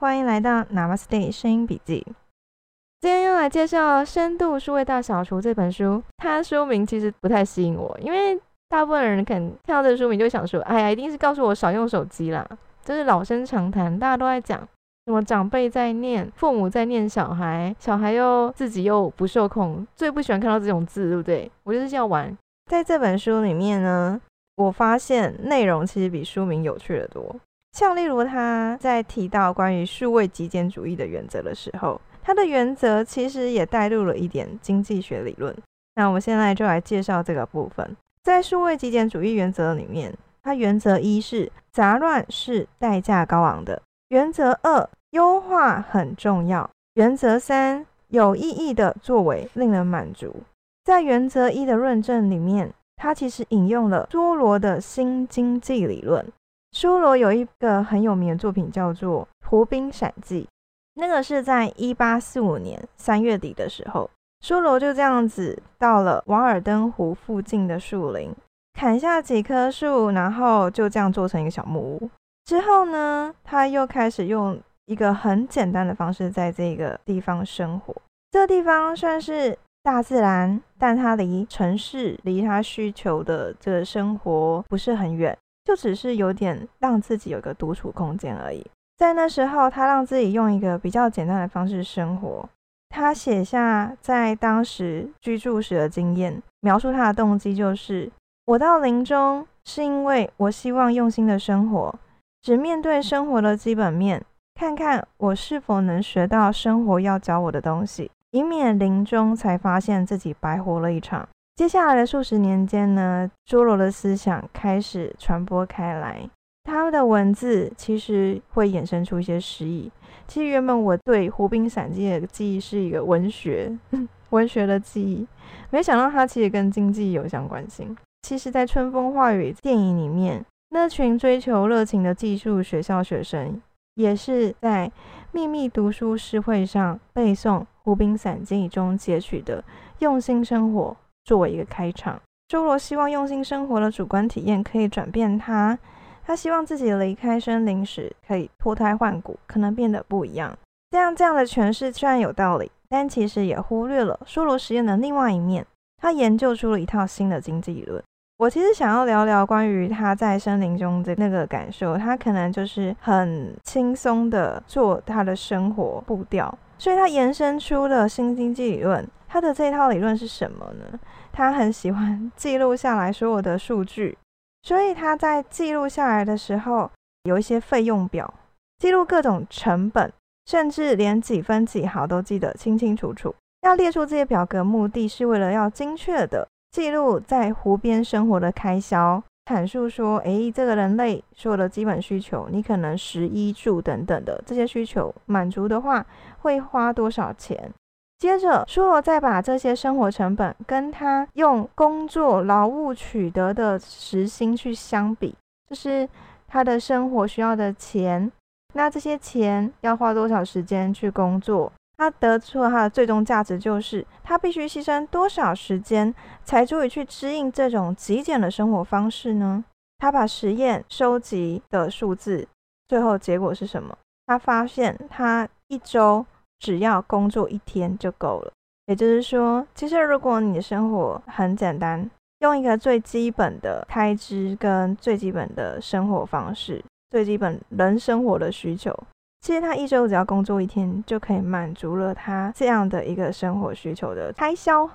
欢迎来到 Namaste 声音笔记。今天要来介绍《深度数位大扫除》这本书。它书名其实不太吸引我，因为大部分人可能看到这个书名就想说：“哎呀，一定是告诉我少用手机啦。”这是老生常谈，大家都在讲。什么长辈在念，父母在念小孩，小孩又自己又不受控，最不喜欢看到这种字，对不对？我就是要玩。在这本书里面呢，我发现内容其实比书名有趣的多。像例如他在提到关于数位极简主义的原则的时候，他的原则其实也带入了一点经济学理论。那我们现在就来介绍这个部分。在数位极简主义原则里面，它原则一是杂乱是代价高昂的；原则二优化很重要；原则三有意义的作为令人满足。在原则一的论证里面，它其实引用了梭罗的新经济理论。梭罗有一个很有名的作品叫做《湖滨散记》，那个是在一八四五年三月底的时候，梭罗就这样子到了瓦尔登湖附近的树林，砍下几棵树，然后就这样做成一个小木屋。之后呢，他又开始用一个很简单的方式在这个地方生活。这个地方算是大自然，但它离城市、离他需求的这个生活不是很远。就只是有点让自己有个独处空间而已。在那时候，他让自己用一个比较简单的方式生活。他写下在当时居住时的经验，描述他的动机就是：我到林中是因为我希望用心的生活，只面对生活的基本面，看看我是否能学到生活要教我的东西，以免临终才发现自己白活了一场。接下来的数十年间呢，梭罗的思想开始传播开来。他的文字其实会衍生出一些诗意。其实原本我对《湖滨散记》的记忆是一个文学，文学的记忆，没想到它其实跟经济有相关性。其实，在《春风化雨》电影里面，那群追求热情的技术学校学生，也是在秘密读书诗会上背诵《湖滨散记》中截取的用心生活。作为一个开场，梭罗希望用心生活的主观体验可以转变他。他希望自己离开森林时可以脱胎换骨，可能变得不一样。这样这样的诠释虽然有道理，但其实也忽略了梭罗实验的另外一面。他研究出了一套新的经济理论。我其实想要聊聊关于他在森林中的那个感受。他可能就是很轻松的做他的生活步调，所以他延伸出了新经济理论。他的这套理论是什么呢？他很喜欢 记录下来所有的数据，所以他在记录下来的时候，有一些费用表，记录各种成本，甚至连几分几毫都记得清清楚楚。要列出这些表格，目的是为了要精确的记录在湖边生活的开销，阐述说，诶，这个人类所有的基本需求，你可能食衣住等等的这些需求满足的话，会花多少钱。接着，舒罗再把这些生活成本跟他用工作劳务取得的时薪去相比，就是他的生活需要的钱。那这些钱要花多少时间去工作？他得出了他的最终价值，就是他必须牺牲多少时间才足以去适应这种极简的生活方式呢？他把实验收集的数字，最后结果是什么？他发现他一周。只要工作一天就够了，也就是说，其实如果你的生活很简单，用一个最基本的开支跟最基本的生活方式，最基本人生活的需求，其实他一周只要工作一天就可以满足了他这样的一个生活需求的开销。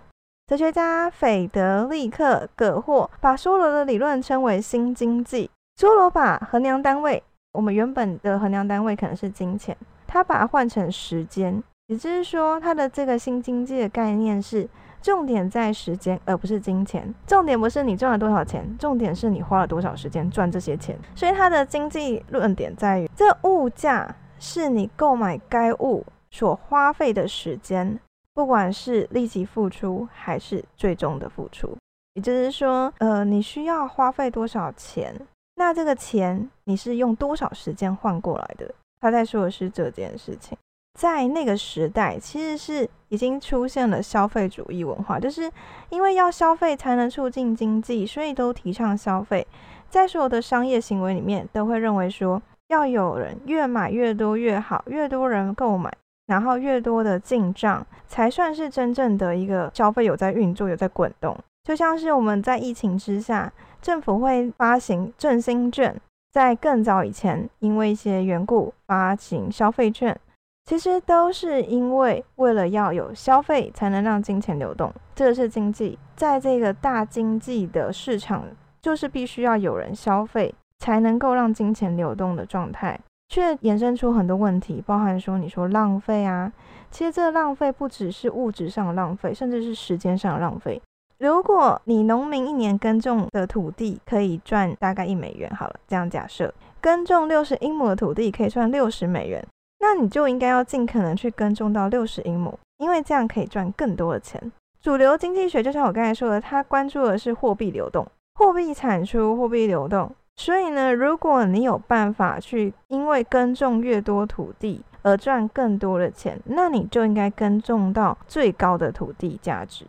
哲学家斐德利克·葛霍把梭罗的理论称为新经济。梭罗把衡量单位，我们原本的衡量单位可能是金钱。他把它换成时间，也就是说，他的这个新经济的概念是重点在时间，而不是金钱。重点不是你赚了多少钱，重点是你花了多少时间赚这些钱。所以他的经济论点在于，这物价是你购买该物所花费的时间，不管是立即付出还是最终的付出。也就是说，呃，你需要花费多少钱，那这个钱你是用多少时间换过来的。他在说的是这件事情，在那个时代，其实是已经出现了消费主义文化，就是因为要消费才能促进经济，所以都提倡消费。在所有的商业行为里面，都会认为说，要有人越买越多越好，越多人购买，然后越多的进账，才算是真正的一个消费有在运作，有在滚动。就像是我们在疫情之下，政府会发行振兴券，在更早以前，因为一些缘故发行消费券，其实都是因为为了要有消费，才能让金钱流动。这是经济，在这个大经济的市场，就是必须要有人消费，才能够让金钱流动的状态，却衍生出很多问题，包含说你说浪费啊，其实这浪费不只是物质上的浪费，甚至是时间上的浪费。如果你农民一年耕种的土地可以赚大概一美元，好了，这样假设耕种六十英亩的土地可以赚六十美元，那你就应该要尽可能去耕种到六十英亩，因为这样可以赚更多的钱。主流经济学就像我刚才说的，它关注的是货币流动、货币产出、货币流动。所以呢，如果你有办法去因为耕种越多土地而赚更多的钱，那你就应该耕种到最高的土地价值。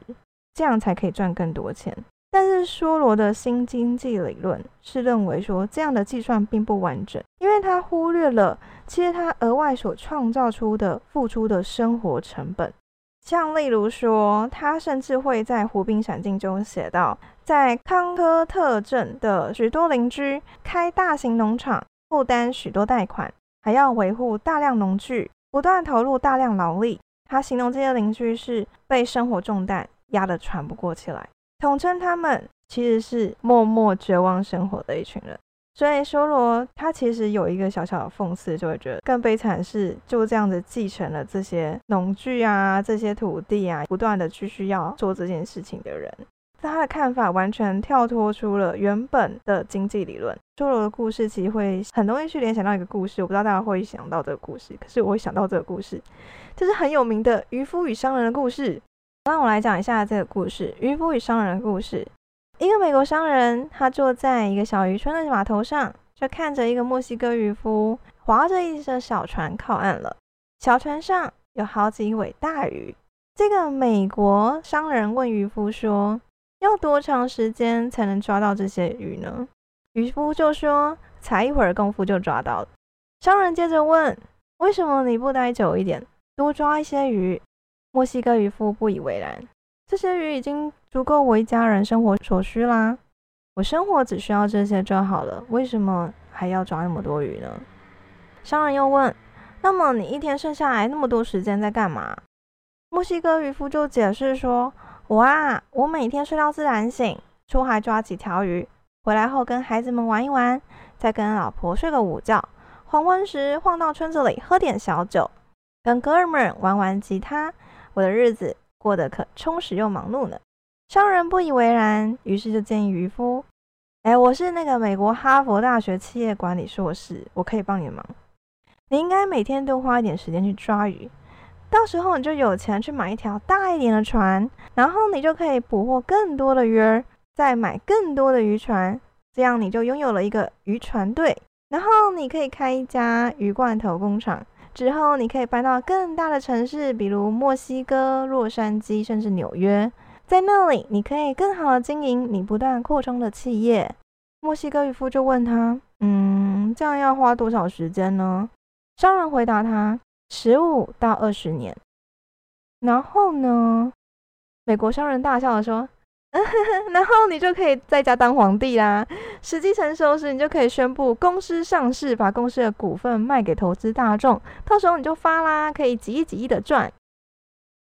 这样才可以赚更多钱。但是梭罗的新经济理论是认为说这样的计算并不完整，因为他忽略了其实他额外所创造出的付出的生活成本。像例如说，他甚至会在《湖滨闪境》中写到，在康科特镇的许多邻居开大型农场，负担许多贷款，还要维护大量农具，不断投入大量劳力。他形容这些邻居是被生活重担。压得喘不过气来，统称他们其实是默默绝望生活的一群人。所以修罗他其实有一个小小的讽刺，就会觉得更悲惨是就这样子继承了这些农具啊、这些土地啊，不断的去需要做这件事情的人。他的看法完全跳脱出了原本的经济理论。修罗的故事其实会很容易去联想到一个故事，我不知道大家会想到这个故事，可是我会想到这个故事，就是很有名的渔夫与商人的故事。让我来讲一下这个故事——渔夫与商人的故事。一个美国商人，他坐在一个小渔村的码头上，就看着一个墨西哥渔夫划着一艘小船靠岸了。小船上有好几尾大鱼。这个美国商人问渔夫说：“要多长时间才能抓到这些鱼呢？”渔夫就说：“才一会儿功夫就抓到了。”商人接着问：“为什么你不待久一点，多抓一些鱼？”墨西哥渔夫不以为然，这些鱼已经足够我一家人生活所需啦。我生活只需要这些就好了，为什么还要抓那么多鱼呢？商人又问：“那么你一天剩下来那么多时间在干嘛？”墨西哥渔夫就解释说：“我啊，我每天睡到自然醒，出海抓几条鱼，回来后跟孩子们玩一玩，再跟老婆睡个午觉，黄昏时晃到村子里喝点小酒，跟哥们玩玩吉他。”我的日子过得可充实又忙碌呢。商人不以为然，于是就建议渔夫：“哎，我是那个美国哈佛大学企业管理硕士，我可以帮你忙。你应该每天多花一点时间去抓鱼，到时候你就有钱去买一条大一点的船，然后你就可以捕获更多的鱼儿，再买更多的渔船，这样你就拥有了一个渔船队，然后你可以开一家鱼罐头工厂。”之后，你可以搬到更大的城市，比如墨西哥、洛杉矶，甚至纽约。在那里，你可以更好的经营你不断扩充的企业。墨西哥渔夫就问他：“嗯，这样要花多少时间呢？”商人回答他：“十五到二十年。”然后呢，美国商人大笑的说。然后你就可以在家当皇帝啦。时机成熟时，你就可以宣布公司上市，把公司的股份卖给投资大众，到时候你就发啦，可以几亿几亿的赚。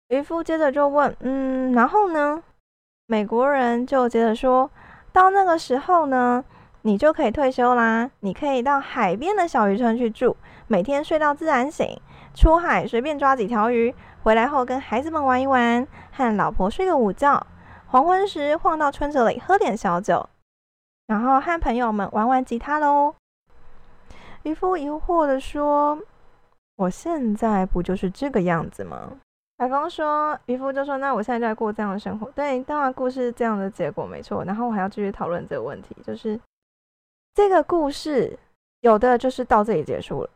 渔夫接着就问：“嗯，然后呢？”美国人就接着说：“到那个时候呢，你就可以退休啦，你可以到海边的小渔村去住，每天睡到自然醒，出海随便抓几条鱼，回来后跟孩子们玩一玩，和老婆睡个午觉。”黄昏时晃到村子里喝点小酒，然后和朋友们玩玩吉他喽。渔夫疑惑的说：“我现在不就是这个样子吗？”海风说：“渔夫就说，那我现在就在过这样的生活。对，当然故事这样的结果没错。然后我还要继续讨论这个问题，就是这个故事有的就是到这里结束了，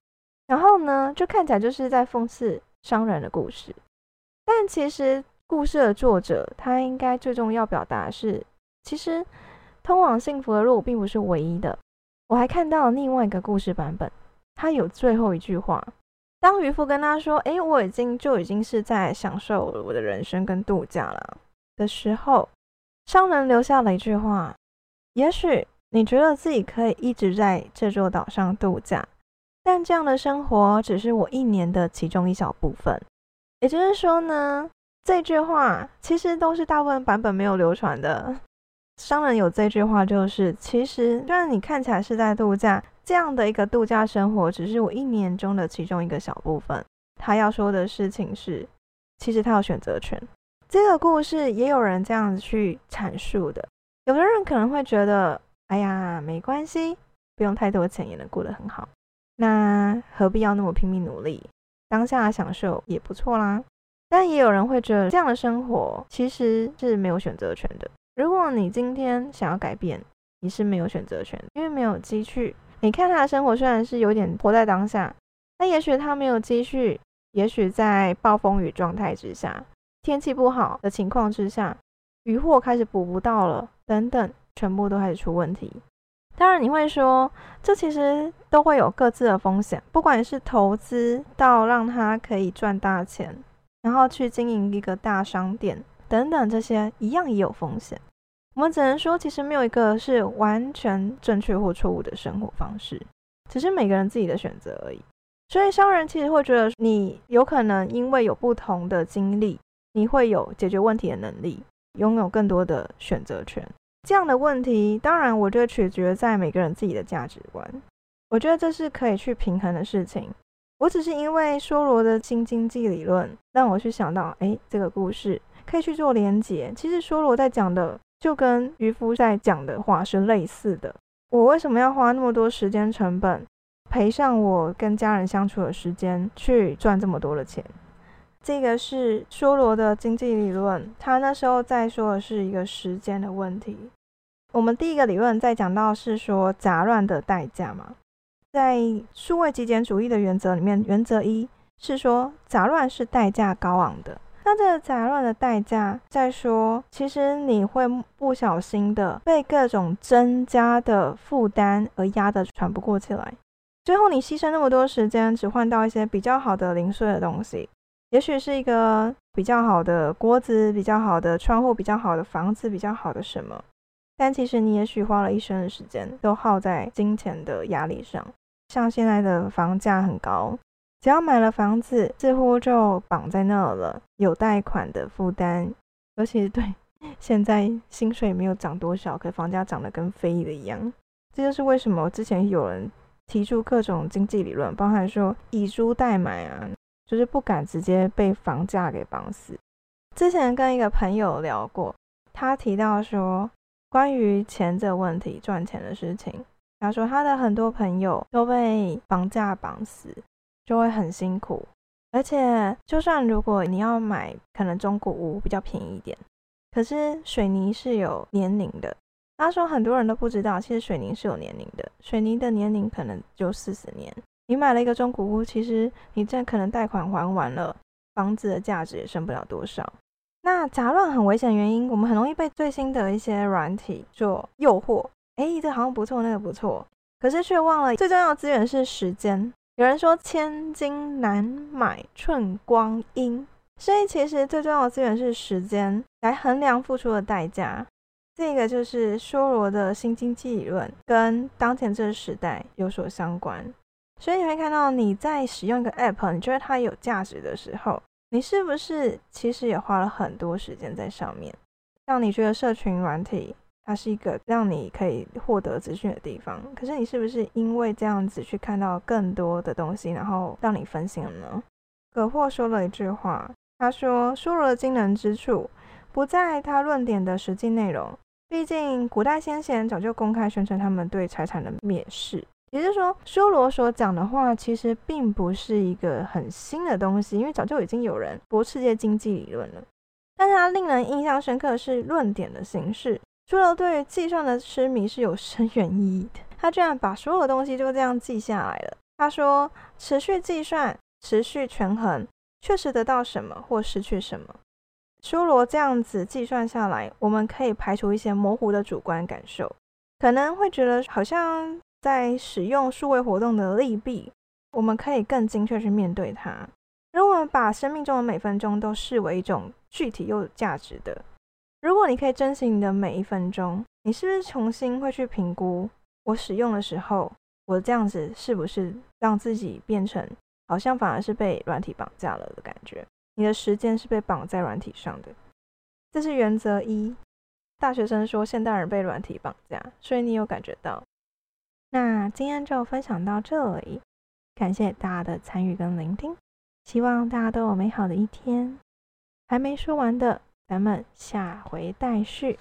然后呢，就看起来就是在讽刺商人的故事，但其实。故事的作者，他应该最重要表达是，其实通往幸福的路并不是唯一的。我还看到另外一个故事版本，他有最后一句话。当渔夫跟他说：“诶，我已经就已经是在享受我的人生跟度假了。”的时候，商人留下了一句话：“也许你觉得自己可以一直在这座岛上度假，但这样的生活只是我一年的其中一小部分。”也就是说呢，这句话其实都是大部分版本没有流传的。商人有这句话，就是其实虽然你看起来是在度假，这样的一个度假生活只是我一年中的其中一个小部分。他要说的事情是，其实他有选择权。这个故事也有人这样子去阐述的。有的人可能会觉得，哎呀，没关系，不用太多钱也能过得很好，那何必要那么拼命努力？当下享受也不错啦。但也有人会觉得，这样的生活其实是没有选择权的。如果你今天想要改变，你是没有选择权，因为没有积蓄。你看他的生活虽然是有点活在当下，但也许他没有积蓄，也许在暴风雨状态之下，天气不好的情况之下，渔获开始捕不到了，等等，全部都开始出问题。当然你会说，这其实都会有各自的风险，不管是投资到让他可以赚大钱，然后去经营一个大商店。等等，这些一样也有风险。我们只能说，其实没有一个是完全正确或错误的生活方式，只是每个人自己的选择而已。所以，商人其实会觉得，你有可能因为有不同的经历，你会有解决问题的能力，拥有更多的选择权。这样的问题，当然，我觉得取决在每个人自己的价值观。我觉得这是可以去平衡的事情。我只是因为梭罗的新经济理论，让我去想到，哎，这个故事。可以去做连结。其实梭罗在讲的，就跟渔夫在讲的话是类似的。我为什么要花那么多时间成本，赔上我跟家人相处的时间，去赚这么多的钱？这个是梭罗的经济理论。他那时候在说的是一个时间的问题。我们第一个理论在讲到是说杂乱的代价嘛，在数位极简主义的原则里面，原则一是说杂乱是代价高昂的。那这个杂乱的代价，再说，其实你会不小心的被各种增加的负担而压得喘不过气来。最后你牺牲那么多时间，只换到一些比较好的零碎的东西，也许是一个比较好的锅子、比较好的窗户、比较好的房子、比较好的什么，但其实你也许花了一生的时间都耗在金钱的压力上。像现在的房价很高。只要买了房子，似乎就绑在那了，有贷款的负担，而且对现在薪水没有涨多少，可房价涨得跟飞的一样。这就是为什么之前有人提出各种经济理论，包含说以租代买啊，就是不敢直接被房价给绑死。之前跟一个朋友聊过，他提到说关于钱这问题、赚钱的事情，他说他的很多朋友都被房价绑死。就会很辛苦，而且就算如果你要买，可能中古屋比较便宜一点，可是水泥是有年龄的。他说很多人都不知道，其实水泥是有年龄的，水泥的年龄可能就四十年。你买了一个中古屋，其实你这可能贷款还完了，房子的价值也剩不了多少。那杂乱很危险，原因我们很容易被最新的一些软体做诱惑，哎，这好像不错，那个不错，可是却忘了最重要的资源是时间。有人说千金难买寸光阴，所以其实最重要的资源是时间，来衡量付出的代价。这个就是梭罗的新经济理论，跟当前这个时代有所相关。所以你会看到你在使用一个 app，你觉得它有价值的时候，你是不是其实也花了很多时间在上面？让你觉得社群软体。它是一个让你可以获得资讯的地方，可是你是不是因为这样子去看到更多的东西，然后让你分心了呢？葛霍说了一句话，他说：“修罗的惊人之处不在他论点的实际内容，毕竟古代先贤早就公开宣称他们对财产的蔑视。也就是说，修罗所讲的话其实并不是一个很新的东西，因为早就已经有人驳世界经济理论了。但是他令人印象深刻的是论点的形式。”除了对于计算的痴迷是有深远意义的，他居然把所有的东西就这样记下来了。他说：“持续计算，持续权衡，确实得到什么或失去什么。”梭罗这样子计算下来，我们可以排除一些模糊的主观感受，可能会觉得好像在使用数位活动的利弊，我们可以更精确去面对它。如果我们把生命中的每分钟都视为一种具体又有价值的，如果你可以珍惜你的每一分钟，你是不是重新会去评估我使用的时候，我这样子是不是让自己变成好像反而是被软体绑架了的感觉？你的时间是被绑在软体上的，这是原则一。大学生说现代人被软体绑架，所以你有感觉到？那今天就分享到这里，感谢大家的参与跟聆听，希望大家都有美好的一天。还没说完的，咱们下回待续。